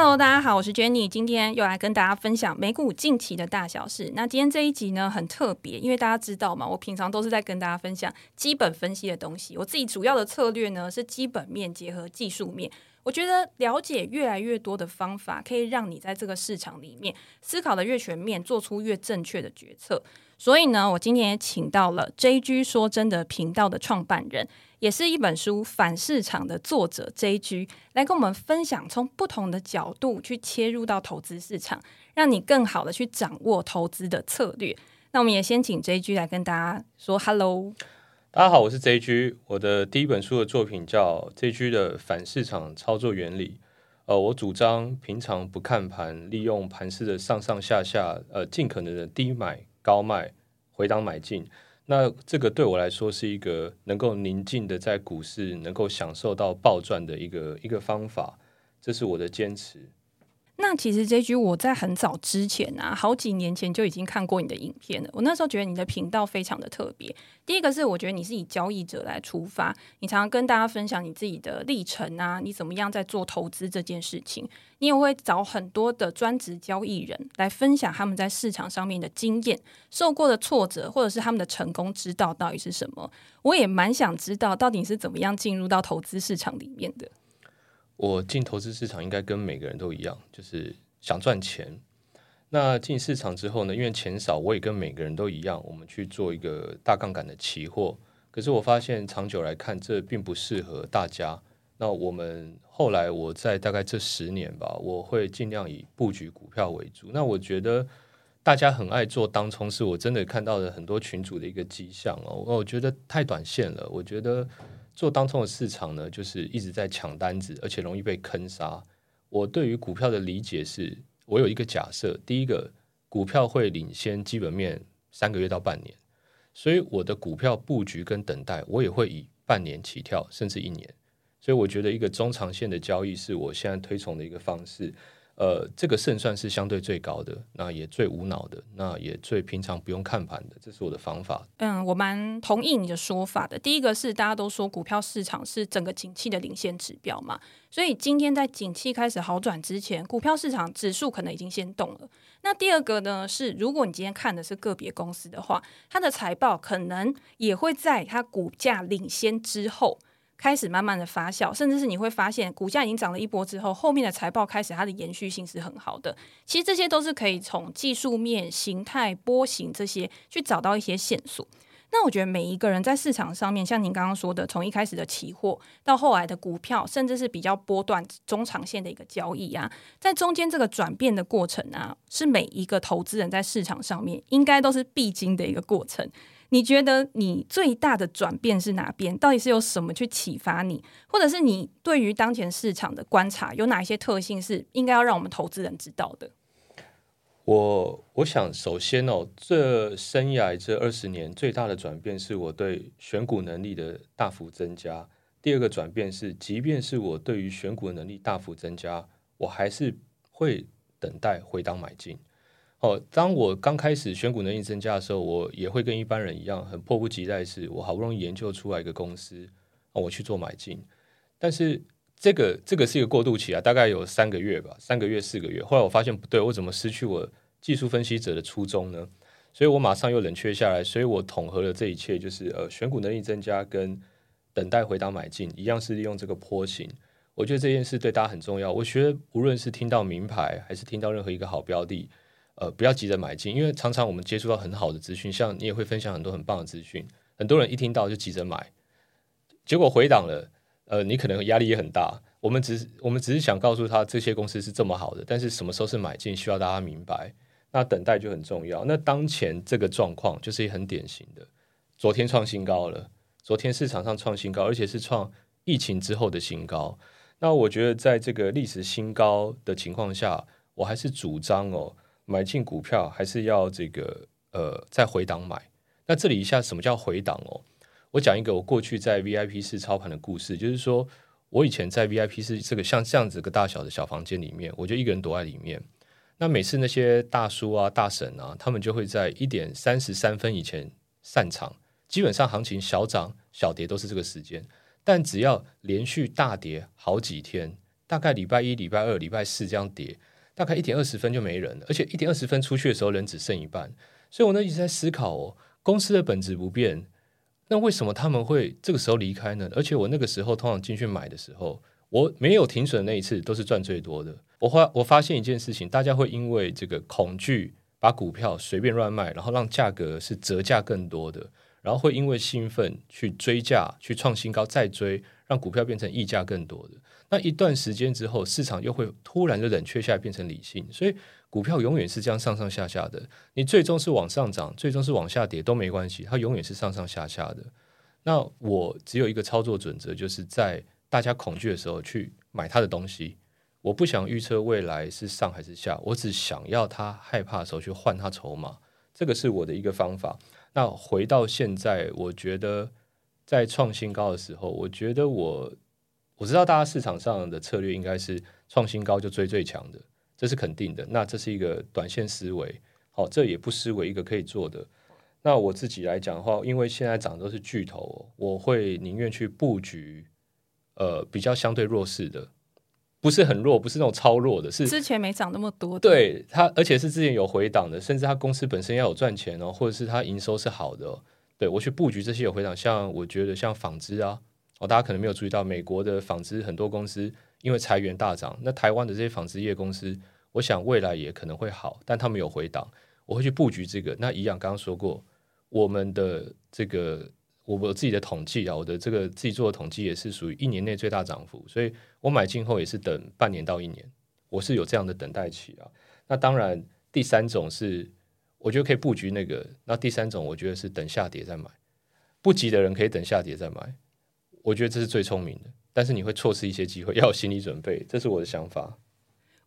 Hello，大家好，我是 Jenny，今天又来跟大家分享美股近期的大小事。那今天这一集呢，很特别，因为大家知道嘛，我平常都是在跟大家分享基本分析的东西。我自己主要的策略呢，是基本面结合技术面。我觉得了解越来越多的方法，可以让你在这个市场里面思考的越全面，做出越正确的决策。所以呢，我今天也请到了 JG 说真的频道的创办人。也是一本书《反市场》的作者 JG 来跟我们分享，从不同的角度去切入到投资市场，让你更好的去掌握投资的策略。那我们也先请 JG 来跟大家说 Hello。大家好，我是 JG。我的第一本书的作品叫《JG 的反市场操作原理》。呃，我主张平常不看盘，利用盘势的上上下下，呃，尽可能的低买高卖，回档买进。那这个对我来说是一个能够宁静的在股市能够享受到暴赚的一个一个方法，这是我的坚持。那其实这句我在很早之前啊，好几年前就已经看过你的影片了。我那时候觉得你的频道非常的特别。第一个是我觉得你是以交易者来出发，你常常跟大家分享你自己的历程啊，你怎么样在做投资这件事情。你也会找很多的专职交易人来分享他们在市场上面的经验、受过的挫折，或者是他们的成功之道到底是什么。我也蛮想知道，到底是怎么样进入到投资市场里面的。我进投资市场应该跟每个人都一样，就是想赚钱。那进市场之后呢，因为钱少，我也跟每个人都一样，我们去做一个大杠杆的期货。可是我发现长久来看，这并不适合大家。那我们后来我在大概这十年吧，我会尽量以布局股票为主。那我觉得大家很爱做当冲，是我真的看到了很多群主的一个迹象哦。我觉得太短线了，我觉得。做当冲的市场呢，就是一直在抢单子，而且容易被坑杀。我对于股票的理解是，我有一个假设：第一个，股票会领先基本面三个月到半年，所以我的股票布局跟等待，我也会以半年起跳，甚至一年。所以我觉得一个中长线的交易是我现在推崇的一个方式。呃，这个胜算是相对最高的，那也最无脑的，那也最平常不用看盘的，这是我的方法。嗯，我蛮同意你的说法的。第一个是大家都说股票市场是整个景气的领先指标嘛，所以今天在景气开始好转之前，股票市场指数可能已经先动了。那第二个呢是，如果你今天看的是个别公司的话，它的财报可能也会在它股价领先之后。开始慢慢的发酵，甚至是你会发现股价已经涨了一波之后，后面的财报开始它的延续性是很好的。其实这些都是可以从技术面、形态、波形这些去找到一些线索。那我觉得每一个人在市场上面，像您刚刚说的，从一开始的期货到后来的股票，甚至是比较波段中长线的一个交易啊，在中间这个转变的过程啊，是每一个投资人在市场上面应该都是必经的一个过程。你觉得你最大的转变是哪边？到底是有什么去启发你，或者是你对于当前市场的观察有哪一些特性是应该要让我们投资人知道的？我我想首先哦，这生涯这二十年最大的转变是我对选股能力的大幅增加。第二个转变是，即便是我对于选股能力大幅增加，我还是会等待回档买进。哦，当我刚开始选股能力增加的时候，我也会跟一般人一样，很迫不及待，是我好不容易研究出来一个公司，我去做买进。但是这个这个是一个过渡期啊，大概有三个月吧，三个月四个月。后来我发现不对，我怎么失去我技术分析者的初衷呢？所以我马上又冷却下来，所以我统合了这一切，就是呃，选股能力增加跟等待回档买进，一样是利用这个波形。我觉得这件事对大家很重要。我觉得无论是听到名牌，还是听到任何一个好标的。呃，不要急着买进，因为常常我们接触到很好的资讯，像你也会分享很多很棒的资讯，很多人一听到就急着买，结果回档了，呃，你可能压力也很大。我们只是我们只是想告诉他这些公司是这么好的，但是什么时候是买进，需要大家明白。那等待就很重要。那当前这个状况就是很典型的，昨天创新高了，昨天市场上创新高，而且是创疫情之后的新高。那我觉得在这个历史新高的情况下，我还是主张哦。买进股票还是要这个呃再回档买。那这里一下什么叫回档哦？我讲一个我过去在 VIP 室操盘的故事，就是说我以前在 VIP 室这个像这样子个大小的小房间里面，我就一个人躲在里面。那每次那些大叔啊、大婶啊，他们就会在一点三十三分以前散场，基本上行情小涨小跌都是这个时间。但只要连续大跌好几天，大概礼拜一、礼拜二、礼拜四这样跌，大概一点二十分就没人了，而且一点二十分出去的时候人只剩一半，所以我呢一直在思考哦，公司的本质不变，那为什么他们会这个时候离开呢？而且我那个时候通常进去买的时候，我没有停损的那一次都是赚最多的。我发我发现一件事情，大家会因为这个恐惧把股票随便乱卖，然后让价格是折价更多的。然后会因为兴奋去追价，去创新高，再追，让股票变成溢价更多的。那一段时间之后，市场又会突然的冷却下来，变成理性。所以股票永远是这样上上下下的。你最终是往上涨，最终是往下跌都没关系，它永远是上上下下的。那我只有一个操作准则，就是在大家恐惧的时候去买它的东西。我不想预测未来是上还是下，我只想要他害怕的时候去换他筹码。这个是我的一个方法。那回到现在，我觉得在创新高的时候，我觉得我我知道大家市场上的策略应该是创新高就追最强的，这是肯定的。那这是一个短线思维，好，这也不失为一个可以做的。那我自己来讲的话，因为现在涨都是巨头，我会宁愿去布局呃比较相对弱势的。不是很弱，不是那种超弱的，是之前没涨那么多的。对它，而且是之前有回档的，甚至它公司本身要有赚钱哦，或者是它营收是好的哦。对，我去布局这些有回档，像我觉得像纺织啊，哦，大家可能没有注意到，美国的纺织很多公司因为裁员大涨，那台湾的这些纺织业公司，我想未来也可能会好，但他们有回档，我会去布局这个。那一样刚刚说过，我们的这个。我我自己的统计啊，我的这个自己做的统计也是属于一年内最大涨幅，所以我买进后也是等半年到一年，我是有这样的等待期啊。那当然，第三种是我觉得可以布局那个，那第三种我觉得是等下跌再买，不急的人可以等下跌再买，我觉得这是最聪明的，但是你会错失一些机会，要有心理准备，这是我的想法。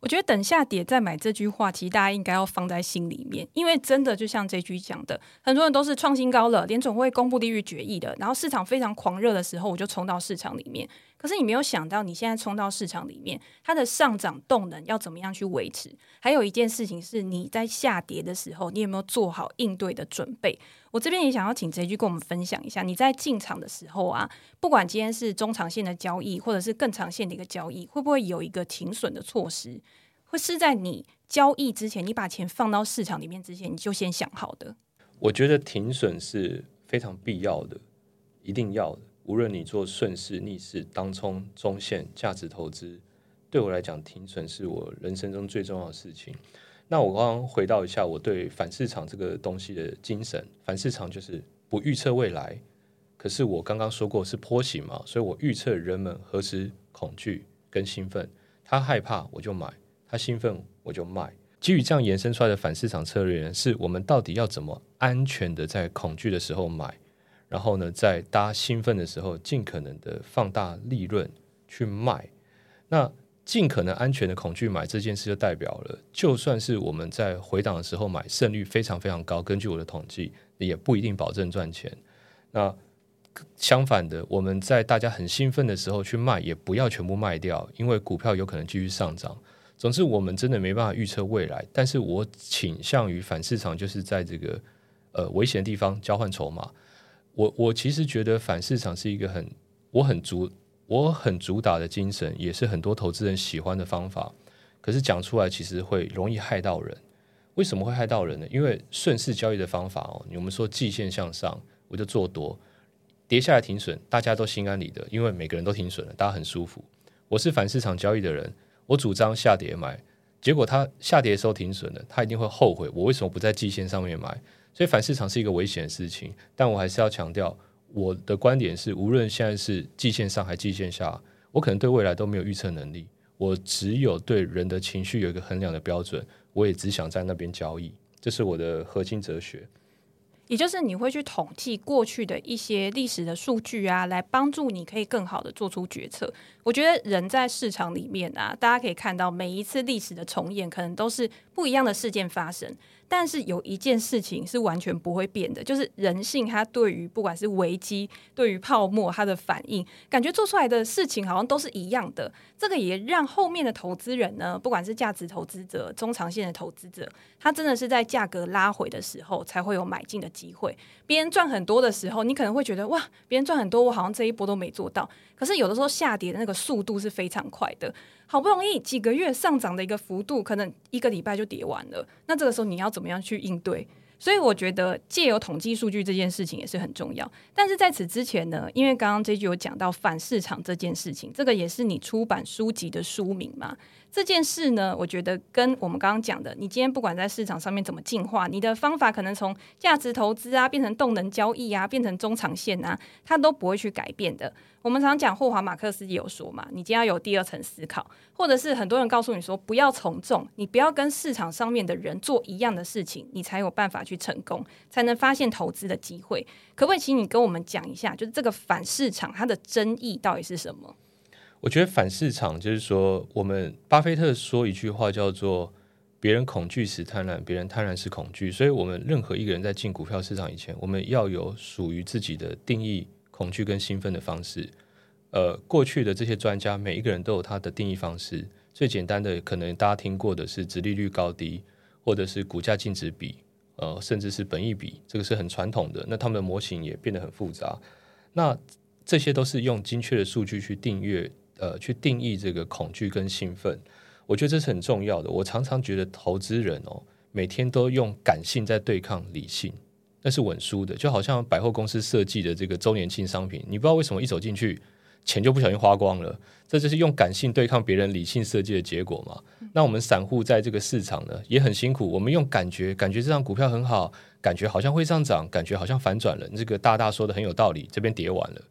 我觉得等下跌再买这句话，其实大家应该要放在心里面，因为真的就像这句讲的，很多人都是创新高了，联总会公布利率决议的，然后市场非常狂热的时候，我就冲到市场里面。可是你没有想到，你现在冲到市场里面，它的上涨动能要怎么样去维持？还有一件事情是，你在下跌的时候，你有没有做好应对的准备？我这边也想要请这句跟我们分享一下，你在进场的时候啊，不管今天是中长线的交易，或者是更长线的一个交易，会不会有一个停损的措施？会是在你交易之前，你把钱放到市场里面之前，你就先想好的。我觉得停损是非常必要的，一定要的。无论你做顺势、逆势、当冲、中线、价值投资，对我来讲，停损是我人生中最重要的事情。那我刚刚回到一下我对反市场这个东西的精神，反市场就是不预测未来。可是我刚刚说过是波形嘛，所以我预测人们何时恐惧跟兴奋，他害怕我就买，他兴奋我就卖。基于这样延伸出来的反市场策略，是我们到底要怎么安全的在恐惧的时候买？然后呢，在大家兴奋的时候，尽可能的放大利润去卖。那尽可能安全的恐惧买这件事，就代表了，就算是我们在回档的时候买，胜率非常非常高。根据我的统计，也不一定保证赚钱。那相反的，我们在大家很兴奋的时候去卖，也不要全部卖掉，因为股票有可能继续上涨。总之，我们真的没办法预测未来。但是我倾向于反市场，就是在这个呃危险的地方交换筹码。我我其实觉得反市场是一个很我很主我很主打的精神，也是很多投资人喜欢的方法。可是讲出来其实会容易害到人。为什么会害到人呢？因为顺势交易的方法哦，我们说季线向上我就做多，跌下来停损，大家都心安理得，因为每个人都停损了，大家很舒服。我是反市场交易的人，我主张下跌买，结果他下跌的时候停损了，他一定会后悔，我为什么不在季线上面买？所以反市场是一个危险的事情，但我还是要强调，我的观点是，无论现在是季线上还季线下，我可能对未来都没有预测能力，我只有对人的情绪有一个衡量的标准，我也只想在那边交易，这是我的核心哲学。也就是你会去统计过去的一些历史的数据啊，来帮助你可以更好的做出决策。我觉得人在市场里面啊，大家可以看到每一次历史的重演，可能都是不一样的事件发生。但是有一件事情是完全不会变的，就是人性，它对于不管是危机、对于泡沫，它的反应，感觉做出来的事情好像都是一样的。这个也让后面的投资人呢，不管是价值投资者、中长线的投资者，他真的是在价格拉回的时候才会有买进的机会。别人赚很多的时候，你可能会觉得哇，别人赚很多，我好像这一波都没做到。可是有的时候下跌的那个速度是非常快的。好不容易几个月上涨的一个幅度，可能一个礼拜就跌完了。那这个时候你要怎么样去应对？所以我觉得借由统计数据这件事情也是很重要。但是在此之前呢，因为刚刚这句有讲到反市场这件事情，这个也是你出版书籍的书名嘛。这件事呢，我觉得跟我们刚刚讲的，你今天不管在市场上面怎么进化，你的方法可能从价值投资啊，变成动能交易啊，变成中长线啊，它都不会去改变的。我们常讲霍华马克思也有说嘛，你今天要有第二层思考，或者是很多人告诉你说，不要从众，你不要跟市场上面的人做一样的事情，你才有办法去成功，才能发现投资的机会。可不可以请你跟我们讲一下，就是这个反市场它的争议到底是什么？我觉得反市场就是说，我们巴菲特说一句话叫做“别人恐惧时贪婪，别人贪婪时恐惧”。所以，我们任何一个人在进股票市场以前，我们要有属于自己的定义恐惧跟兴奋的方式。呃，过去的这些专家，每一个人都有他的定义方式。最简单的，可能大家听过的是殖利率高低，或者是股价净值比，呃，甚至是本益比，这个是很传统的。那他们的模型也变得很复杂。那这些都是用精确的数据去订阅。呃，去定义这个恐惧跟兴奋，我觉得这是很重要的。我常常觉得投资人哦，每天都用感性在对抗理性，那是稳输的。就好像百货公司设计的这个周年庆商品，你不知道为什么一走进去，钱就不小心花光了，这就是用感性对抗别人理性设计的结果嘛。那我们散户在这个市场呢，也很辛苦，我们用感觉，感觉这张股票很好，感觉好像会上涨，感觉好像反转了。这个大大说的很有道理，这边跌完了，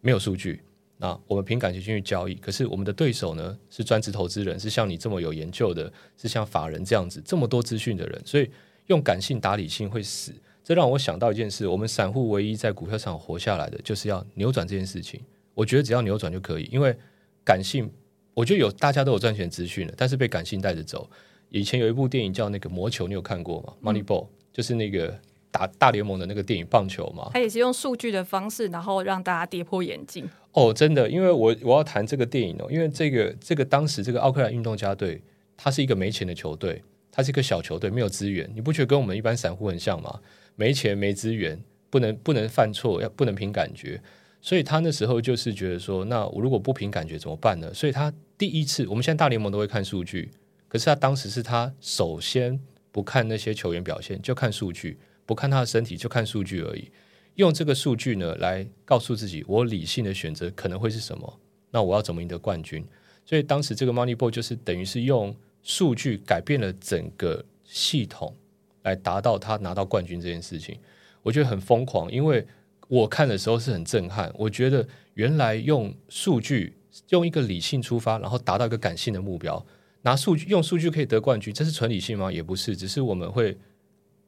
没有数据。啊，我们凭感情去交易，可是我们的对手呢，是专职投资人，是像你这么有研究的，是像法人这样子这么多资讯的人，所以用感性打理性会死。这让我想到一件事：我们散户唯一在股票上活下来的，就是要扭转这件事情。我觉得只要扭转就可以，因为感性，我觉得有大家都有赚钱资讯了，但是被感性带着走。以前有一部电影叫那个《魔球》，你有看过吗？Moneyball，就是那个。打大联盟的那个电影棒球嘛，它也是用数据的方式，然后让大家跌破眼镜。哦，真的，因为我我要谈这个电影哦，因为这个这个当时这个奥克兰运动家队，他是一个没钱的球队，他是一个小球队，没有资源，你不觉得跟我们一般散户很像吗？没钱没资源，不能不能犯错，要不能凭感觉，所以他那时候就是觉得说，那我如果不凭感觉怎么办呢？所以他第一次，我们现在大联盟都会看数据，可是他当时是他首先不看那些球员表现，就看数据。不看他的身体，就看数据而已。用这个数据呢，来告诉自己，我理性的选择可能会是什么？那我要怎么赢得冠军？所以当时这个 Moneyball 就是等于是用数据改变了整个系统，来达到他拿到冠军这件事情。我觉得很疯狂，因为我看的时候是很震撼。我觉得原来用数据，用一个理性出发，然后达到一个感性的目标，拿数据用数据可以得冠军，这是纯理性吗？也不是，只是我们会。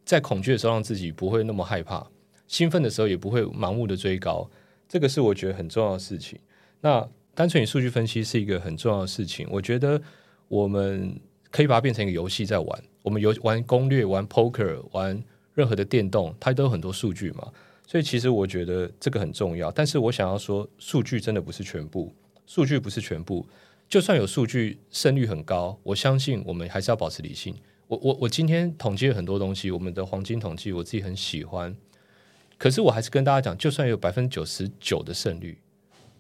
在恐惧的时候，让自己不会那么害怕；兴奋的时候，也不会盲目的追高。这个是我觉得很重要的事情。那单纯以数据分析是一个很重要的事情。我觉得我们可以把它变成一个游戏在玩。我们游玩攻略、玩 poker、玩任何的电动，它都有很多数据嘛。所以其实我觉得这个很重要。但是我想要说，数据真的不是全部，数据不是全部。就算有数据胜率很高，我相信我们还是要保持理性。我我我今天统计了很多东西，我们的黄金统计我自己很喜欢，可是我还是跟大家讲，就算有百分之九十九的胜率，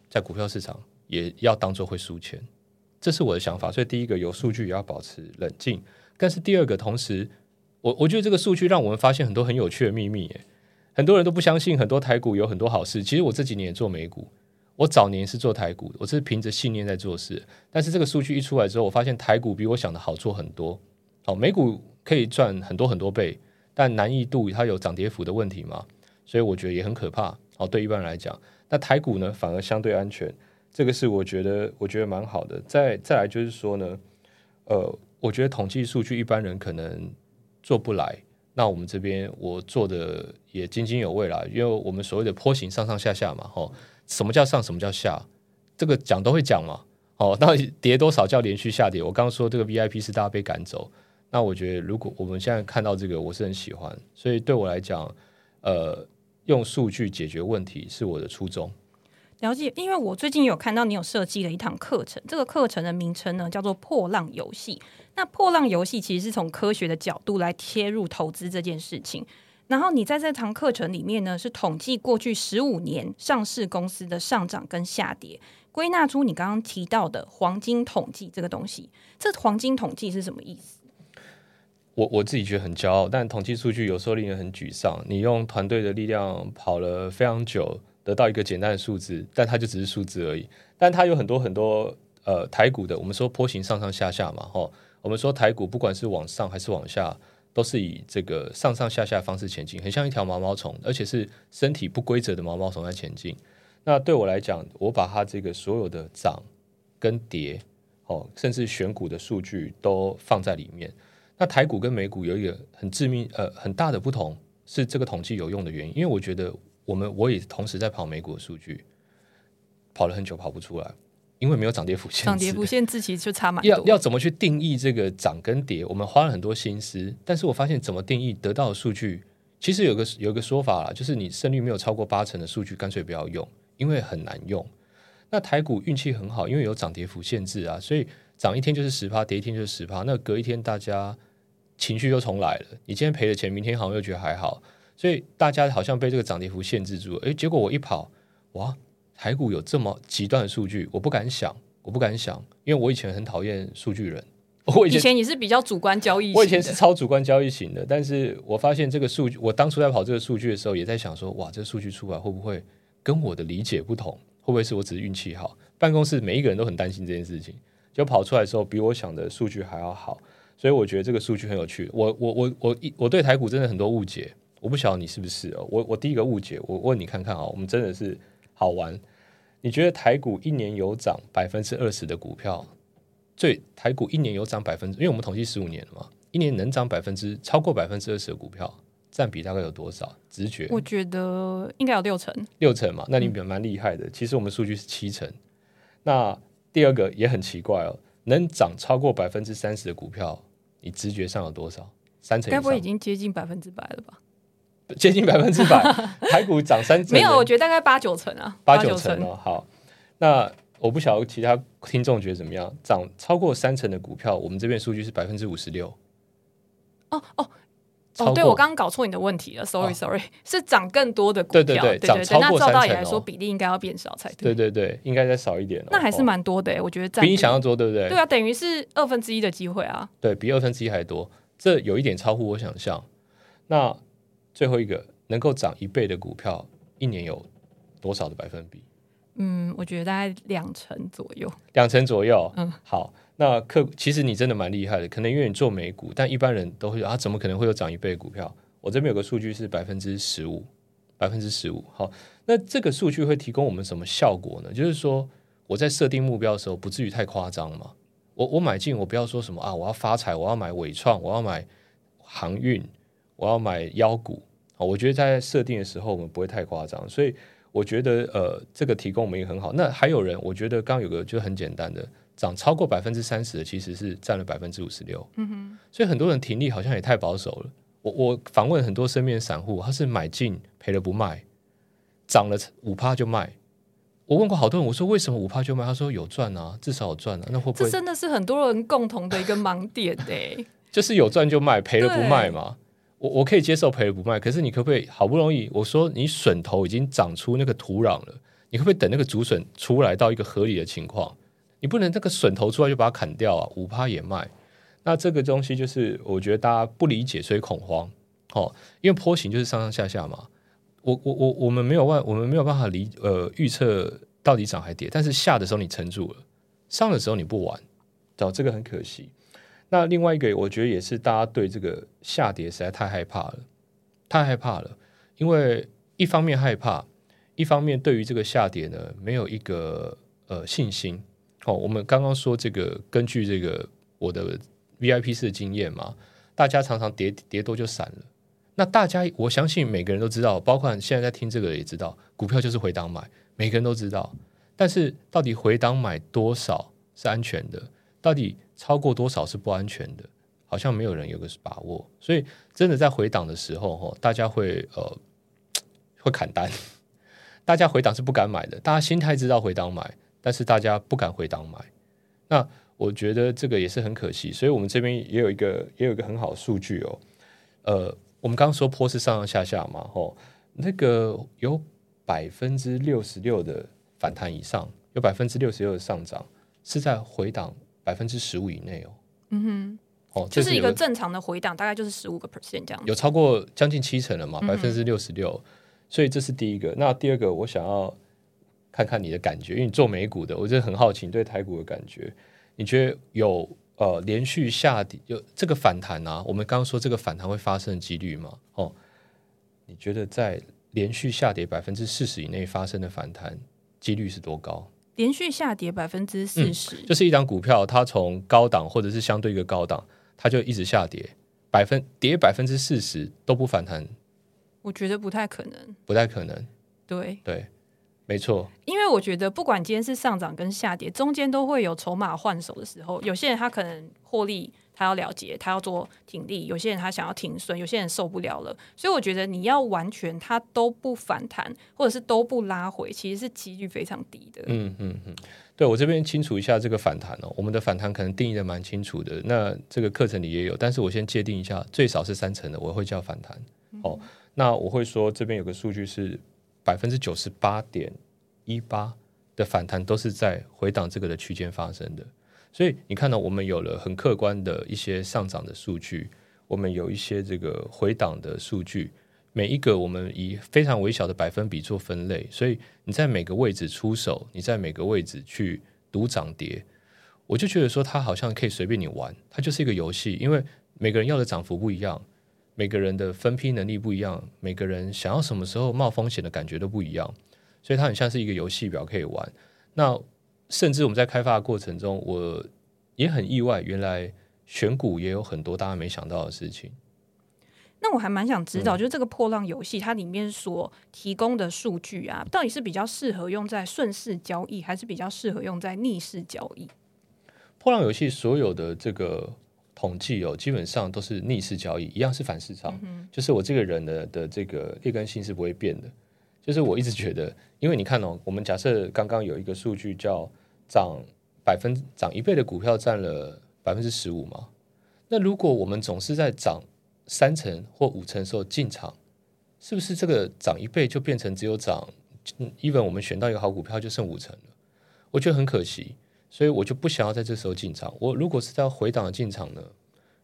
在股票市场也要当做会输钱，这是我的想法。所以第一个有数据也要保持冷静，但是第二个同时，我我觉得这个数据让我们发现很多很有趣的秘密。很多人都不相信很多台股有很多好事，其实我这几年也做美股，我早年是做台股，我是凭着信念在做事。但是这个数据一出来之后，我发现台股比我想的好做很多。哦，美股可以赚很多很多倍，但难易度它有涨跌幅的问题嘛，所以我觉得也很可怕。哦，对一般人来讲，那台股呢反而相对安全，这个是我觉得我觉得蛮好的。再再来就是说呢，呃，我觉得统计数据一般人可能做不来，那我们这边我做的也津津有味啦，因为我们所谓的坡形上上下下嘛，哦，什么叫上，什么叫下，这个讲都会讲嘛。哦，到底跌多少叫连续下跌？我刚刚说这个 VIP 是大家被赶走。那我觉得，如果我们现在看到这个，我是很喜欢，所以对我来讲，呃，用数据解决问题是我的初衷。了解，因为我最近有看到你有设计了一堂课程，这个课程的名称呢叫做“破浪游戏”。那破浪游戏其实是从科学的角度来切入投资这件事情。然后你在这堂课程里面呢，是统计过去十五年上市公司的上涨跟下跌，归纳出你刚刚提到的黄金统计这个东西。这黄金统计是什么意思？我我自己觉得很骄傲，但统计数据有时候令人很沮丧。你用团队的力量跑了非常久，得到一个简单的数字，但它就只是数字而已。但它有很多很多呃台股的，我们说波形上上下下嘛，吼，我们说台股不管是往上还是往下，都是以这个上上下下方式前进，很像一条毛毛虫，而且是身体不规则的毛毛虫在前进。那对我来讲，我把它这个所有的涨跟跌，哦，甚至选股的数据都放在里面。那台股跟美股有一个很致命、呃很大的不同，是这个统计有用的原因。因为我觉得我们我也同时在跑美股的数据，跑了很久跑不出来，因为没有涨跌幅限制。涨跌幅限制其实就差蛮多。要要怎么去定义这个涨跟跌？我们花了很多心思，但是我发现怎么定义得到的数据，其实有个有个说法啦，就是你胜率没有超过八成的数据，干脆不要用，因为很难用。那台股运气很好，因为有涨跌幅限制啊，所以涨一天就是十趴，跌一天就是十趴。那隔一天大家。情绪又重来了，你今天赔了钱，明天好像又觉得还好，所以大家好像被这个涨跌幅限制住了。诶，结果我一跑，哇，台股有这么极端的数据，我不敢想，我不敢想，因为我以前很讨厌数据人。我以前，以前也是比较主观交易型，我以前是超主观交易型的，但是我发现这个数据，我当初在跑这个数据的时候，也在想说，哇，这数据出来会不会跟我的理解不同？会不会是我只是运气好？办公室每一个人都很担心这件事情，就跑出来的时候，比我想的数据还要好。所以我觉得这个数据很有趣。我我我我一我对台股真的很多误解，我不晓得你是不是哦。我我第一个误解，我问你看看啊，我们真的是好玩。你觉得台股一年有涨百分之二十的股票，最台股一年有涨百分之，因为我们统计十五年了嘛，一年能涨百分之超过百分之二十的股票，占比大概有多少？直觉？我觉得应该有六成。六成嘛，那你比蛮厉害的。嗯。其实我们数据是七成。那第二个也很奇怪哦，能涨超过百分之三十的股票。你直觉上有多少？三成？该不会已经接近百分之百了吧？接近百分之百，台股涨三成？没有，我觉得大概八九成啊，八九成哦。好，那我不晓得其他听众觉得怎么样？涨超过三成的股票，我们这边数据是百分之五十六。哦哦。哦，对，我刚刚搞错你的问题了，sorry sorry，是涨更多的股票，对对对，涨超过三成。那照道理来说，比例应该要变少才对。对对对，应该再少一点。那还是蛮多的，我觉得比你想象多，对不对？对啊，等于是二分之一的机会啊。对，比二分之一还多，这有一点超乎我想象。那最后一个能够涨一倍的股票，一年有多少的百分比？嗯，我觉得大概两成左右。两成左右，嗯，好。那客其实你真的蛮厉害的，可能因为你做美股，但一般人都会啊，怎么可能会有涨一倍的股票？我这边有个数据是百分之十五，百分之十五。好，那这个数据会提供我们什么效果呢？就是说我在设定目标的时候，不至于太夸张嘛。我我买进，我不要说什么啊，我要发财，我要买伟创，我要买航运，我要买妖股。啊，我觉得在设定的时候，我们不会太夸张，所以我觉得呃，这个提供我们也很好。那还有人，我觉得刚有个就很简单的。涨超过百分之三十的，其实是占了百分之五十六。嗯哼，所以很多人停利好像也太保守了。我我访问很多身边的散户，他是买进赔了不卖，涨了五趴就卖。我问过好多人，我说为什么五趴就卖？他说有赚啊，至少有赚啊。那会不会？这真的是很多人共同的一个盲点哎。就是有赚就卖，赔了不卖嘛。我我可以接受赔了不卖，可是你可不可以好不容易？我说你笋头已经长出那个土壤了，你可不可以等那个竹笋出来到一个合理的情况？你不能这个笋头出来就把它砍掉啊，五趴也卖，那这个东西就是我觉得大家不理解，所以恐慌哦，因为波形就是上上下下嘛。我我我我们没有办我们没有办法理呃预测到底涨还跌，但是下的时候你撑住了，上的时候你不玩，找这个很可惜。那另外一个我觉得也是大家对这个下跌实在太害怕了，太害怕了，因为一方面害怕，一方面对于这个下跌呢没有一个呃信心。哦，我们刚刚说这个，根据这个我的 VIP 式的经验嘛，大家常常跌跌多就散了。那大家，我相信每个人都知道，包括现在在听这个也知道，股票就是回档买，每个人都知道。但是到底回档买多少是安全的？到底超过多少是不安全的？好像没有人有个把握。所以真的在回档的时候，哈，大家会呃会砍单，大家回档是不敢买的，大家心态知道回档买。但是大家不敢回档买，那我觉得这个也是很可惜，所以我们这边也有一个也有一个很好的数据哦。呃，我们刚刚说坡是上上下下嘛，吼，那个有百分之六十六的反弹以上，有百分之六十六的上涨，是在回档百分之十五以内哦。嗯哼，哦，就是一个正常的回档，大概就是十五个 percent 这样。有超过将近七成了嘛，百分之六十六，所以这是第一个。那第二个，我想要看看你的感觉，因为你做美股的，我觉得很好奇你对台股的感觉。你觉得有呃连续下跌有这个反弹啊？我们刚刚说这个反弹会发生的几率吗？哦，你觉得在连续下跌百分之四十以内发生的反弹几率是多高？连续下跌百分之四十，就是一档股票，它从高档或者是相对一个高档，它就一直下跌，百分跌百分之四十都不反弹，我觉得不太可能，不太可能，对对。没错，因为我觉得不管今天是上涨跟下跌，中间都会有筹码换手的时候。有些人他可能获利，他要了结，他要做停利；有些人他想要停损，有些人受不了了。所以我觉得你要完全它都不反弹，或者是都不拉回，其实是几率非常低的。嗯嗯嗯，对，我这边清楚一下这个反弹哦，我们的反弹可能定义的蛮清楚的。那这个课程里也有，但是我先界定一下，最少是三成的，我会叫反弹。嗯、哦，那我会说这边有个数据是。百分之九十八点一八的反弹都是在回档这个的区间发生的，所以你看到我们有了很客观的一些上涨的数据，我们有一些这个回档的数据，每一个我们以非常微小的百分比做分类，所以你在每个位置出手，你在每个位置去赌涨跌，我就觉得说它好像可以随便你玩，它就是一个游戏，因为每个人要的涨幅不一样。每个人的分批能力不一样，每个人想要什么时候冒风险的感觉都不一样，所以它很像是一个游戏表可以玩。那甚至我们在开发的过程中，我也很意外，原来选股也有很多大家没想到的事情。那我还蛮想知道，嗯、就是这个破浪游戏它里面所提供的数据啊，到底是比较适合用在顺势交易，还是比较适合用在逆势交易？破浪游戏所有的这个。统计哦，基本上都是逆势交易，一样是反市场。嗯、就是我这个人的的这个劣根性是不会变的。就是我一直觉得，因为你看哦，我们假设刚刚有一个数据叫涨百分涨一倍的股票占了百分之十五嘛，那如果我们总是在涨三成或五成的时候进场，是不是这个涨一倍就变成只有涨？even 我们选到一个好股票就剩五成了，我觉得很可惜。所以我就不想要在这时候进场。我如果是在回档的进场呢，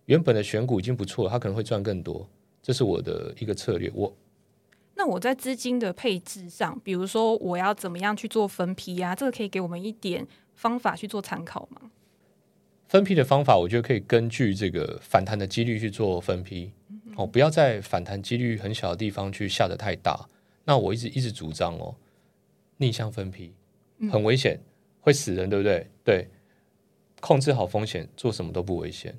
原本的选股已经不错了，它可能会赚更多。这是我的一个策略。我那我在资金的配置上，比如说我要怎么样去做分批啊？这个可以给我们一点方法去做参考吗？分批的方法，我觉得可以根据这个反弹的几率去做分批。嗯、哦，不要在反弹几率很小的地方去下得太大。那我一直一直主张哦，逆向分批很危险。嗯会死人，对不对？对，控制好风险，做什么都不危险，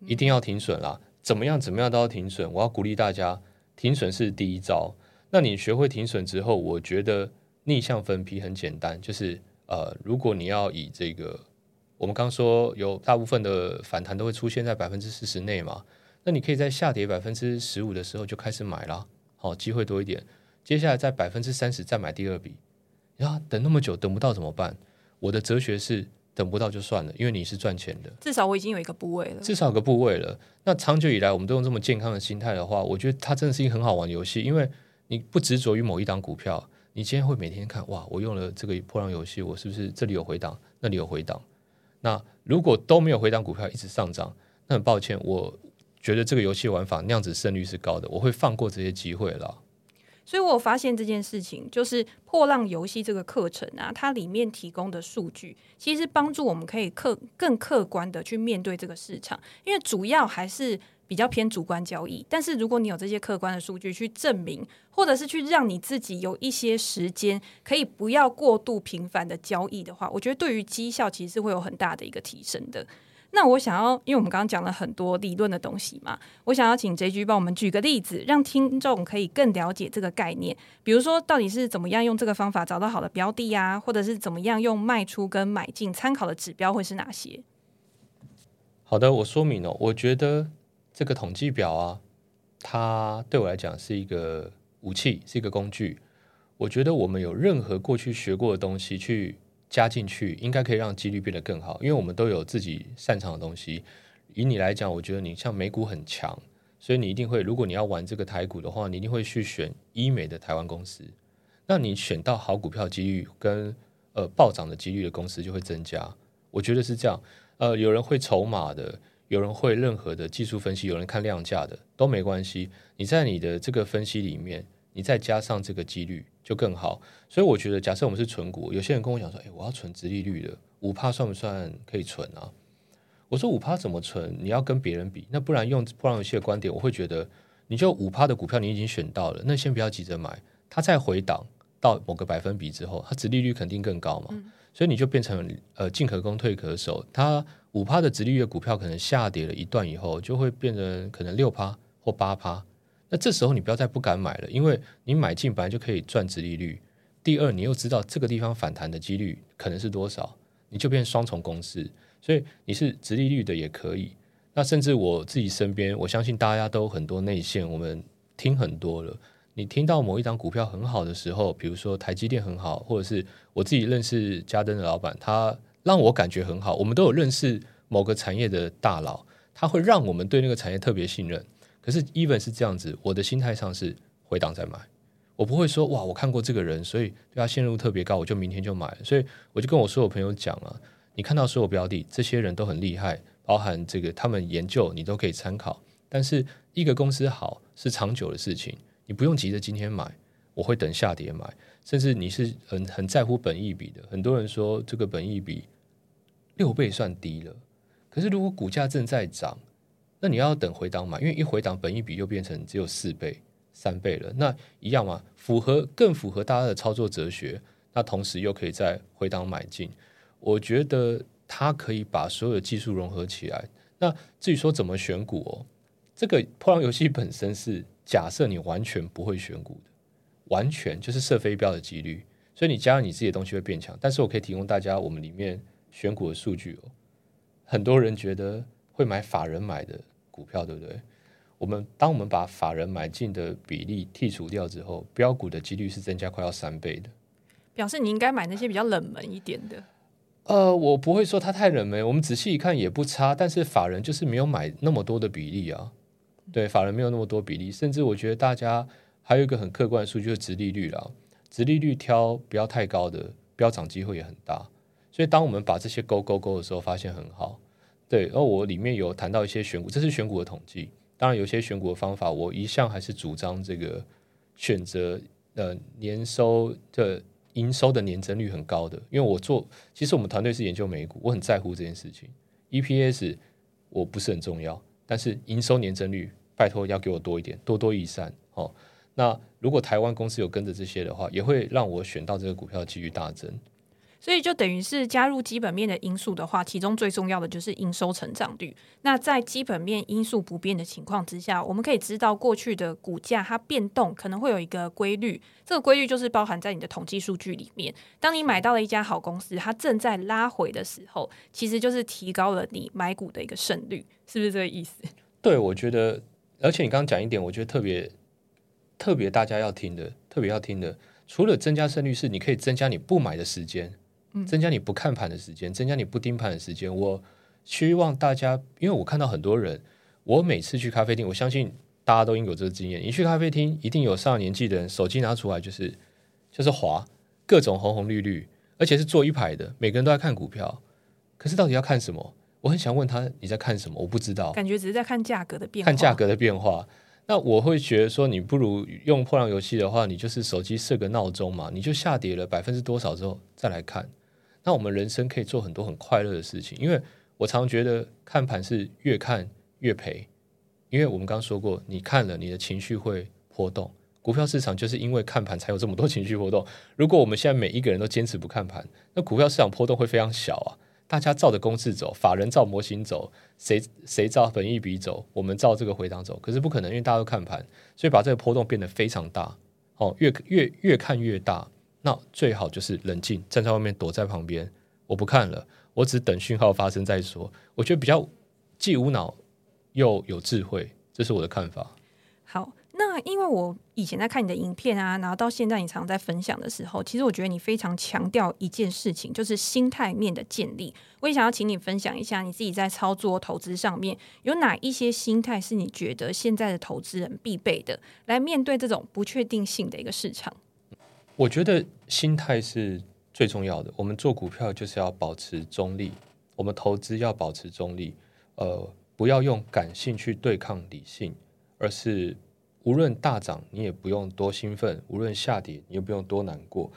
一定要停损啦！怎么样，怎么样都要停损。我要鼓励大家，停损是第一招。那你学会停损之后，我觉得逆向分批很简单，就是呃，如果你要以这个，我们刚说有大部分的反弹都会出现在百分之四十内嘛，那你可以在下跌百分之十五的时候就开始买啦，好，机会多一点。接下来在百分之三十再买第二笔，呀，等那么久等不到怎么办？我的哲学是等不到就算了，因为你是赚钱的。至少我已经有一个部位了。至少有个部位了。那长久以来，我们都用这么健康的心态的话，我觉得它真的是一个很好玩的游戏。因为你不执着于某一档股票，你今天会每天看哇，我用了这个破浪游戏，我是不是这里有回档，那里有回档？那如果都没有回档股票一直上涨，那很抱歉，我觉得这个游戏玩法那样子胜率是高的，我会放过这些机会了。所以我发现这件事情，就是破浪游戏这个课程啊，它里面提供的数据，其实帮助我们可以客更客观的去面对这个市场，因为主要还是比较偏主观交易。但是如果你有这些客观的数据去证明，或者是去让你自己有一些时间可以不要过度频繁的交易的话，我觉得对于绩效其实是会有很大的一个提升的。那我想要，因为我们刚刚讲了很多理论的东西嘛，我想要请 JG 帮我们举个例子，让听众可以更了解这个概念。比如说，到底是怎么样用这个方法找到好的标的啊，或者是怎么样用卖出跟买进参考的指标会是哪些？好的，我说明哦，我觉得这个统计表啊，它对我来讲是一个武器，是一个工具。我觉得我们有任何过去学过的东西去。加进去应该可以让几率变得更好，因为我们都有自己擅长的东西。以你来讲，我觉得你像美股很强，所以你一定会，如果你要玩这个台股的话，你一定会去选医美的台湾公司。那你选到好股票几率跟呃暴涨的几率的公司就会增加。我觉得是这样。呃，有人会筹码的，有人会任何的技术分析，有人看量价的都没关系。你在你的这个分析里面，你再加上这个几率就更好。所以我觉得，假设我们是存股，有些人跟我讲说：“诶，我要存直利率的五趴算不算可以存啊？”我说：“五趴怎么存？你要跟别人比，那不然用波浪游戏的观点，我会觉得，你就五趴的股票你已经选到了，那先不要急着买，它再回档到某个百分比之后，它直利率肯定更高嘛。嗯、所以你就变成呃进可攻退可守。它五趴的直利率的股票可能下跌了一段以后，就会变成可能六趴或八趴。那这时候你不要再不敢买了，因为你买进本来就可以赚直利率。第二，你又知道这个地方反弹的几率可能是多少，你就变双重公式。”所以你是直利率的也可以，那甚至我自己身边，我相信大家都很多内线，我们听很多了。你听到某一张股票很好的时候，比如说台积电很好，或者是我自己认识家登的老板，他让我感觉很好。我们都有认识某个产业的大佬，他会让我们对那个产业特别信任。可是 even 是这样子，我的心态上是回档再买，我不会说哇，我看过这个人，所以对他陷入特别高，我就明天就买。所以我就跟我所有朋友讲了。你看到所有标的，这些人都很厉害，包含这个他们研究，你都可以参考。但是一个公司好是长久的事情，你不用急着今天买，我会等下跌买。甚至你是很很在乎本益比的，很多人说这个本益比六倍算低了，可是如果股价正在涨，那你要等回档买，因为一回档本一比又变成只有四倍、三倍了，那一样嘛，符合更符合大家的操作哲学，那同时又可以在回档买进。我觉得它可以把所有的技术融合起来。那至于说怎么选股哦，这个破浪游戏本身是假设你完全不会选股的，完全就是射飞镖的几率，所以你加上你自己的东西会变强。但是我可以提供大家我们里面选股的数据哦。很多人觉得会买法人买的股票，对不对？我们当我们把法人买进的比例剔除掉之后，标股的几率是增加快要三倍的。表示你应该买那些比较冷门一点的。呃，我不会说它太冷门，我们仔细一看也不差，但是法人就是没有买那么多的比例啊。对，法人没有那么多比例，甚至我觉得大家还有一个很客观的数据就是殖利率啦，殖利率挑不要太高的，飙涨机会也很大。所以当我们把这些勾勾勾的时候，发现很好。对，而我里面有谈到一些选股，这是选股的统计。当然，有些选股的方法，我一向还是主张这个选择呃年收的。营收的年增率很高的，因为我做，其实我们团队是研究美股，我很在乎这件事情。EPS 我不是很重要，但是营收年增率，拜托要给我多一点，多多益善。哦，那如果台湾公司有跟着这些的话，也会让我选到这个股票的几率大增。所以就等于是加入基本面的因素的话，其中最重要的就是营收成长率。那在基本面因素不变的情况之下，我们可以知道过去的股价它变动可能会有一个规律，这个规律就是包含在你的统计数据里面。当你买到了一家好公司，它正在拉回的时候，其实就是提高了你买股的一个胜率，是不是这个意思？对，我觉得，而且你刚刚讲一点，我觉得特别特别大家要听的，特别要听的，除了增加胜率，是你可以增加你不买的时间。增加你不看盘的时间，增加你不盯盘的时间。我希望大家，因为我看到很多人，我每次去咖啡厅，我相信大家都应有这个经验。你去咖啡厅，一定有上了年纪的人，手机拿出来就是就是滑各种红红绿绿，而且是坐一排的，每个人都在看股票。可是到底要看什么？我很想问他，你在看什么？我不知道，感觉只是在看价格的变化，看价格的变化。那我会觉得说，你不如用破浪游戏的话，你就是手机设个闹钟嘛，你就下跌了百分之多少之后再来看。那我们人生可以做很多很快乐的事情，因为我常觉得看盘是越看越赔，因为我们刚刚说过，你看了你的情绪会波动，股票市场就是因为看盘才有这么多情绪波动。如果我们现在每一个人都坚持不看盘，那股票市场波动会非常小啊。大家照着公式走，法人照模型走，谁谁照本一比走，我们照这个回档走，可是不可能，因为大家都看盘，所以把这个波动变得非常大，哦，越越越看越大。那最好就是冷静，站在外面躲在旁边，我不看了，我只等讯号发生再说。我觉得比较既无脑又有智慧，这是我的看法。好。那因为我以前在看你的影片啊，然后到现在你常在分享的时候，其实我觉得你非常强调一件事情，就是心态面的建立。我也想要请你分享一下你自己在操作投资上面有哪一些心态是你觉得现在的投资人必备的，来面对这种不确定性的一个市场。我觉得心态是最重要的。我们做股票就是要保持中立，我们投资要保持中立，呃，不要用感性去对抗理性，而是。无论大涨，你也不用多兴奋；无论下跌，你也不用多难过。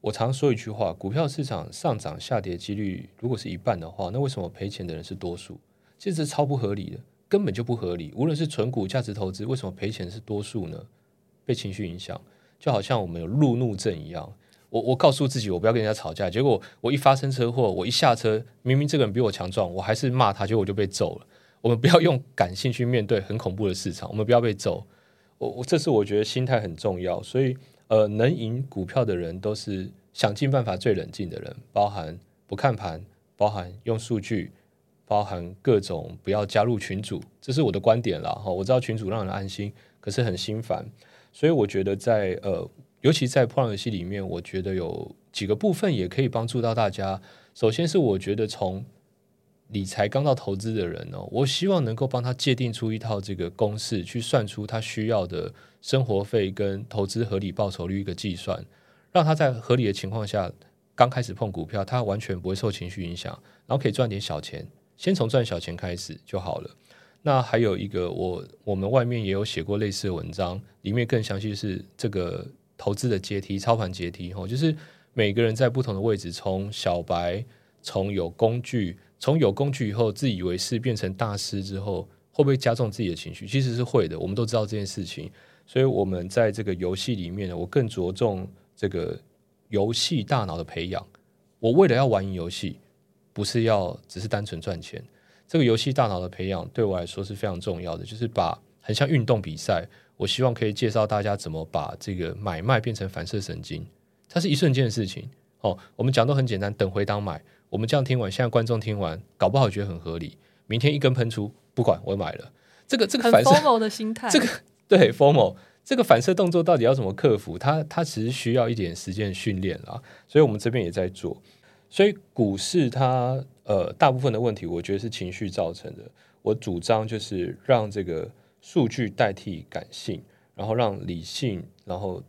我常说一句话：股票市场上涨下跌几率如果是一半的话，那为什么赔钱的人是多数？这是超不合理的，根本就不合理。无论是存股价值投资，为什么赔钱是多数呢？被情绪影响，就好像我们有路怒症一样。我我告诉自己，我不要跟人家吵架，结果我一发生车祸，我一下车，明明这个人比我强壮，我还是骂他，结果我就被揍了。我们不要用感性去面对很恐怖的市场，我们不要被揍。我我这是我觉得心态很重要，所以呃，能赢股票的人都是想尽办法最冷静的人，包含不看盘，包含用数据，包含各种不要加入群组，这是我的观点啦哈。我知道群组让人安心，可是很心烦，所以我觉得在呃，尤其在破浪游戏里面，我觉得有几个部分也可以帮助到大家。首先是我觉得从理财刚到投资的人哦，我希望能够帮他界定出一套这个公式，去算出他需要的生活费跟投资合理报酬率一个计算，让他在合理的情况下刚开始碰股票，他完全不会受情绪影响，然后可以赚点小钱，先从赚小钱开始就好了。那还有一个，我我们外面也有写过类似的文章，里面更详细是这个投资的阶梯，操盘阶梯哦，就是每个人在不同的位置，从小白，从有工具。从有工具以后，自以为是变成大师之后，会不会加重自己的情绪？其实是会的，我们都知道这件事情。所以，我们在这个游戏里面呢，我更着重这个游戏大脑的培养。我为了要玩游戏，不是要只是单纯赚钱。这个游戏大脑的培养对我来说是非常重要的，就是把很像运动比赛，我希望可以介绍大家怎么把这个买卖变成反射神经，它是一瞬间的事情。哦，我们讲都很简单，等回档买。我们这样听完，现在观众听完，搞不好觉得很合理。明天一根喷出，不管我买了。这个这个反射 FOMO 的心态，这个对 formal 这个反射动作到底要怎么克服？它它其实需要一点时间训练啦。所以我们这边也在做。所以股市它呃大部分的问题，我觉得是情绪造成的。我主张就是让这个数据代替感性，然后让理性，然后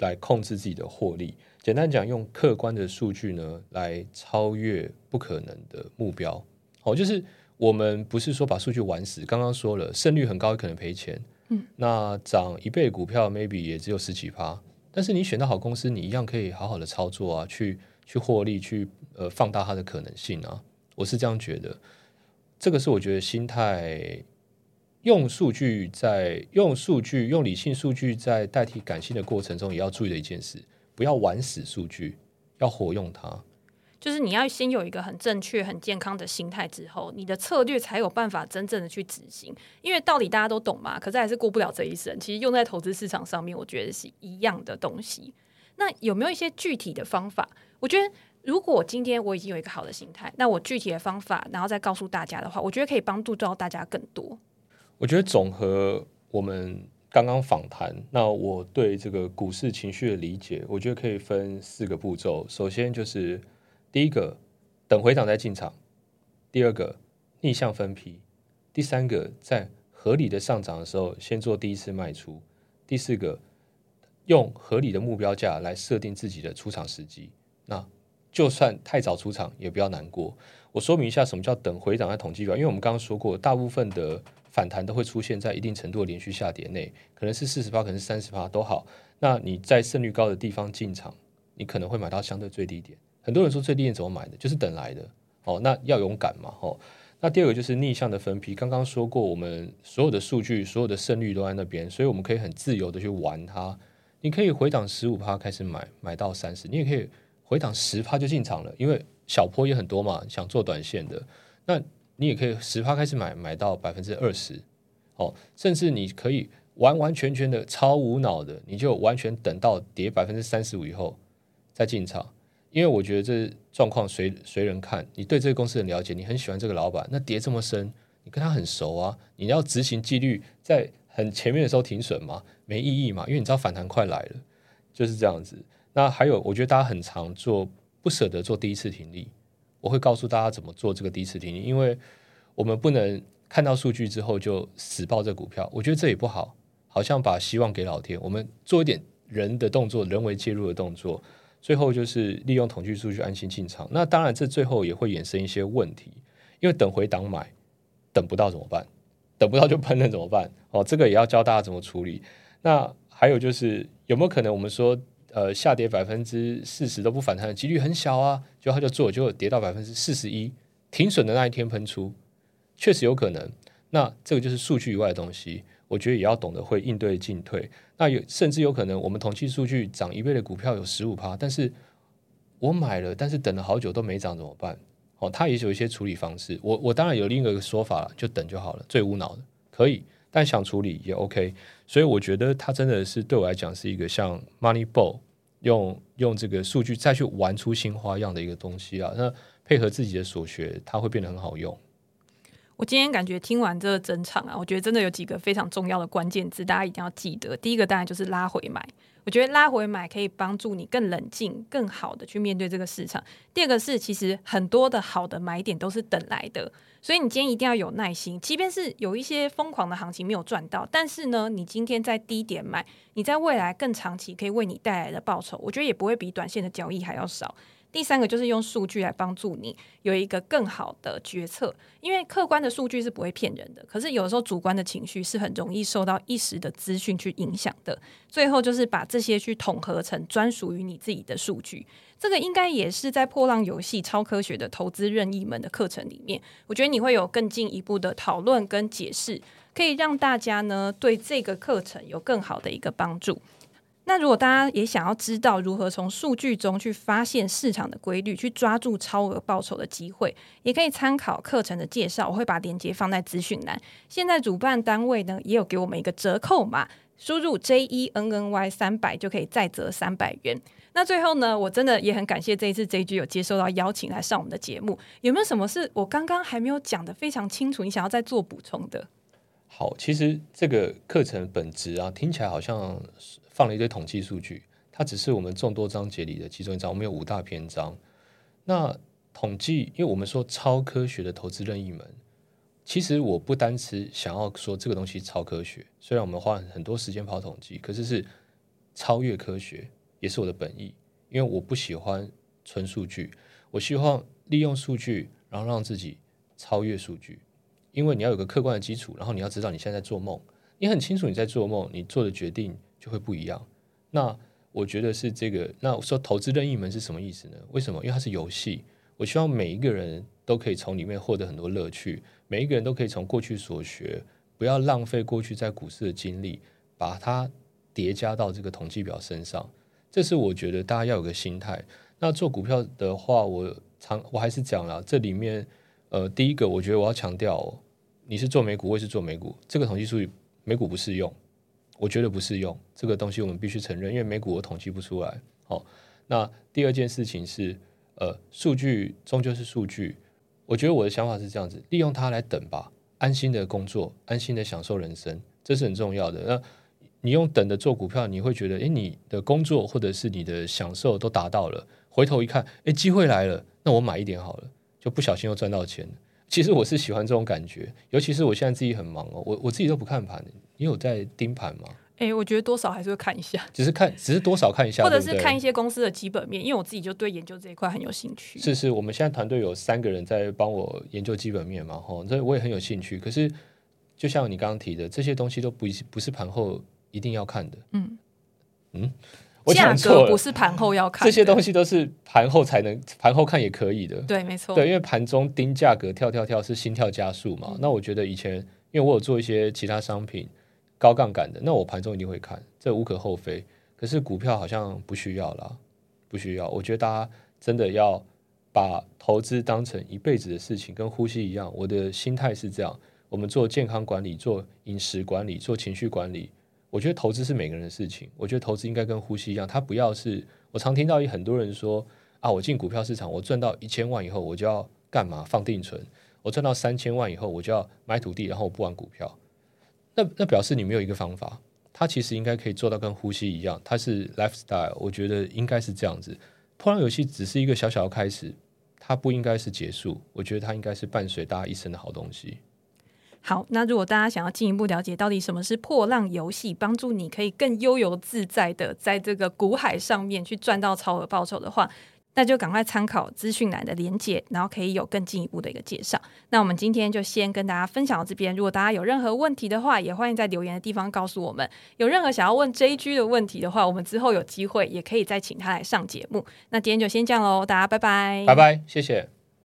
来控制自己的获利。简单讲，用客观的数据呢来超越不可能的目标。好，就是我们不是说把数据玩死。刚刚说了，胜率很高，也可能赔钱。嗯，那涨一倍股票，maybe 也只有十几趴。但是你选到好公司，你一样可以好好的操作啊，去去获利，去呃放大它的可能性啊。我是这样觉得。这个是我觉得心态，用数据在用数据用理性数据在代替感性的过程中，也要注意的一件事。不要玩死数据，要活用它。就是你要先有一个很正确、很健康的心态，之后你的策略才有办法真正的去执行。因为道理大家都懂嘛，可是还是过不了这一生。其实用在投资市场上面，我觉得是一样的东西。那有没有一些具体的方法？我觉得如果今天我已经有一个好的心态，那我具体的方法，然后再告诉大家的话，我觉得可以帮助到大家更多。我觉得总和我们。刚刚访谈，那我对这个股市情绪的理解，我觉得可以分四个步骤。首先就是第一个，等回档再进场；第二个，逆向分批；第三个，在合理的上涨的时候，先做第一次卖出；第四个，用合理的目标价来设定自己的出场时机。那就算太早出场，也不要难过。我说明一下什么叫等回档的统计表，因为我们刚刚说过，大部分的。反弹都会出现在一定程度的连续下跌内，可能是四十趴，可能是三十趴都好。那你在胜率高的地方进场，你可能会买到相对最低点。很多人说最低点怎么买的，就是等来的。哦，那要勇敢嘛，哦。那第二个就是逆向的分批，刚刚说过，我们所有的数据、所有的胜率都在那边，所以我们可以很自由的去玩它。你可以回档十五趴开始买，买到三十，你也可以回档十趴就进场了，因为小波也很多嘛，想做短线的那。你也可以十趴开始买，买到百分之二十，哦，甚至你可以完完全全的超无脑的，你就完全等到跌百分之三十五以后再进场，因为我觉得这状况随随人看，你对这个公司很了解，你很喜欢这个老板，那跌这么深，你跟他很熟啊，你要执行纪律，在很前面的时候停损嘛，没意义嘛，因为你知道反弹快来了，就是这样子。那还有，我觉得大家很常做不舍得做第一次停利，我会告诉大家怎么做这个第一次停利，因为我们不能看到数据之后就死抱这股票，我觉得这也不好，好像把希望给老天。我们做一点人的动作，人为介入的动作，最后就是利用统计数据安心进场。那当然，这最后也会衍生一些问题，因为等回档买，等不到怎么办？等不到就喷了怎么办？哦，这个也要教大家怎么处理。那还有就是有没有可能我们说？呃，下跌百分之四十都不反弹的几率很小啊，就他就做，就跌到百分之四十一，停损的那一天喷出，确实有可能。那这个就是数据以外的东西，我觉得也要懂得会应对进退。那有甚至有可能，我们统计数据涨一倍的股票有十五趴，但是我买了，但是等了好久都没涨，怎么办？哦，他也有一些处理方式。我我当然有另一个说法了，就等就好了，最无脑的可以，但想处理也 OK。所以我觉得它真的是对我来讲是一个像 Moneyball 用用这个数据再去玩出新花样的一个东西啊。那配合自己的所学，它会变得很好用。我今天感觉听完这个整场啊，我觉得真的有几个非常重要的关键字，大家一定要记得。第一个当然就是拉回买，我觉得拉回买可以帮助你更冷静、更好的去面对这个市场。第二个是，其实很多的好的买点都是等来的，所以你今天一定要有耐心。即便是有一些疯狂的行情没有赚到，但是呢，你今天在低点买，你在未来更长期可以为你带来的报酬，我觉得也不会比短线的交易还要少。第三个就是用数据来帮助你有一个更好的决策，因为客观的数据是不会骗人的，可是有时候主观的情绪是很容易受到一时的资讯去影响的。最后就是把这些去统合成专属于你自己的数据，这个应该也是在破浪游戏超科学的投资任意门的课程里面，我觉得你会有更进一步的讨论跟解释，可以让大家呢对这个课程有更好的一个帮助。那如果大家也想要知道如何从数据中去发现市场的规律，去抓住超额报酬的机会，也可以参考课程的介绍。我会把链接放在资讯栏。现在主办单位呢也有给我们一个折扣码，输入 J E N N Y 三百就可以再折三百元。那最后呢，我真的也很感谢这一次 JG 有接受到邀请来上我们的节目。有没有什么是我刚刚还没有讲得非常清楚，你想要再做补充的？好，其实这个课程本质啊，听起来好像放了一堆统计数据，它只是我们众多章节里的其中一章。我们有五大篇章。那统计，因为我们说超科学的投资任意门，其实我不单是想要说这个东西超科学，虽然我们花很多时间跑统计，可是是超越科学，也是我的本意。因为我不喜欢纯数据，我希望利用数据，然后让自己超越数据。因为你要有个客观的基础，然后你要知道你现在在做梦，你很清楚你在做梦，你做的决定就会不一样。那我觉得是这个。那我说投资任意门是什么意思呢？为什么？因为它是游戏。我希望每一个人都可以从里面获得很多乐趣，每一个人都可以从过去所学，不要浪费过去在股市的经历，把它叠加到这个统计表身上。这是我觉得大家要有个心态。那做股票的话，我常我还是讲了这里面。呃，第一个，我觉得我要强调哦，你是做美股，我也是做美股，这个统计数据美股不适用，我觉得不适用，这个东西我们必须承认，因为美股我统计不出来。好，那第二件事情是，呃，数据终究是数据，我觉得我的想法是这样子，利用它来等吧，安心的工作，安心的享受人生，这是很重要的。那你用等的做股票，你会觉得，诶，你的工作或者是你的享受都达到了，回头一看，诶，机会来了，那我买一点好了。就不小心又赚到钱。其实我是喜欢这种感觉，尤其是我现在自己很忙哦，我我自己都不看盘。你有在盯盘吗？哎、欸，我觉得多少还是会看一下，只是看，只是多少看一下，或者是看一些公司的基本面，因为我自己就对研究这一块很有兴趣。是是，我们现在团队有三个人在帮我研究基本面嘛，吼，这我也很有兴趣。可是就像你刚刚提的，这些东西都不不是盘后一定要看的。嗯嗯。价格不是盘后要看，这些东西都是盘后才能盘后看也可以的。对，没错。对，因为盘中盯价格跳跳跳是心跳加速嘛。嗯、那我觉得以前，因为我有做一些其他商品高杠杆的，那我盘中一定会看，这无可厚非。可是股票好像不需要啦，不需要。我觉得大家真的要把投资当成一辈子的事情，跟呼吸一样。我的心态是这样：我们做健康管理，做饮食管理，做情绪管理。我觉得投资是每个人的事情。我觉得投资应该跟呼吸一样，它不要是。我常听到很多人说啊，我进股票市场，我赚到一千万以后，我就要干嘛？放定存。我赚到三千万以后，我就要买土地，然后我不玩股票。那那表示你没有一个方法。它其实应该可以做到跟呼吸一样，它是 lifestyle，我觉得应该是这样子。破浪游戏只是一个小小的开始，它不应该是结束。我觉得它应该是伴随大家一生的好东西。好，那如果大家想要进一步了解到底什么是破浪游戏，帮助你可以更悠游自在的在这个股海上面去赚到超额报酬的话。那就赶快参考资讯栏的连接，然后可以有更进一步的一个介绍。那我们今天就先跟大家分享到这边。如果大家有任何问题的话，也欢迎在留言的地方告诉我们。有任何想要问 JG 的问题的话，我们之后有机会也可以再请他来上节目。那今天就先这样喽，大家拜拜，拜拜，谢谢。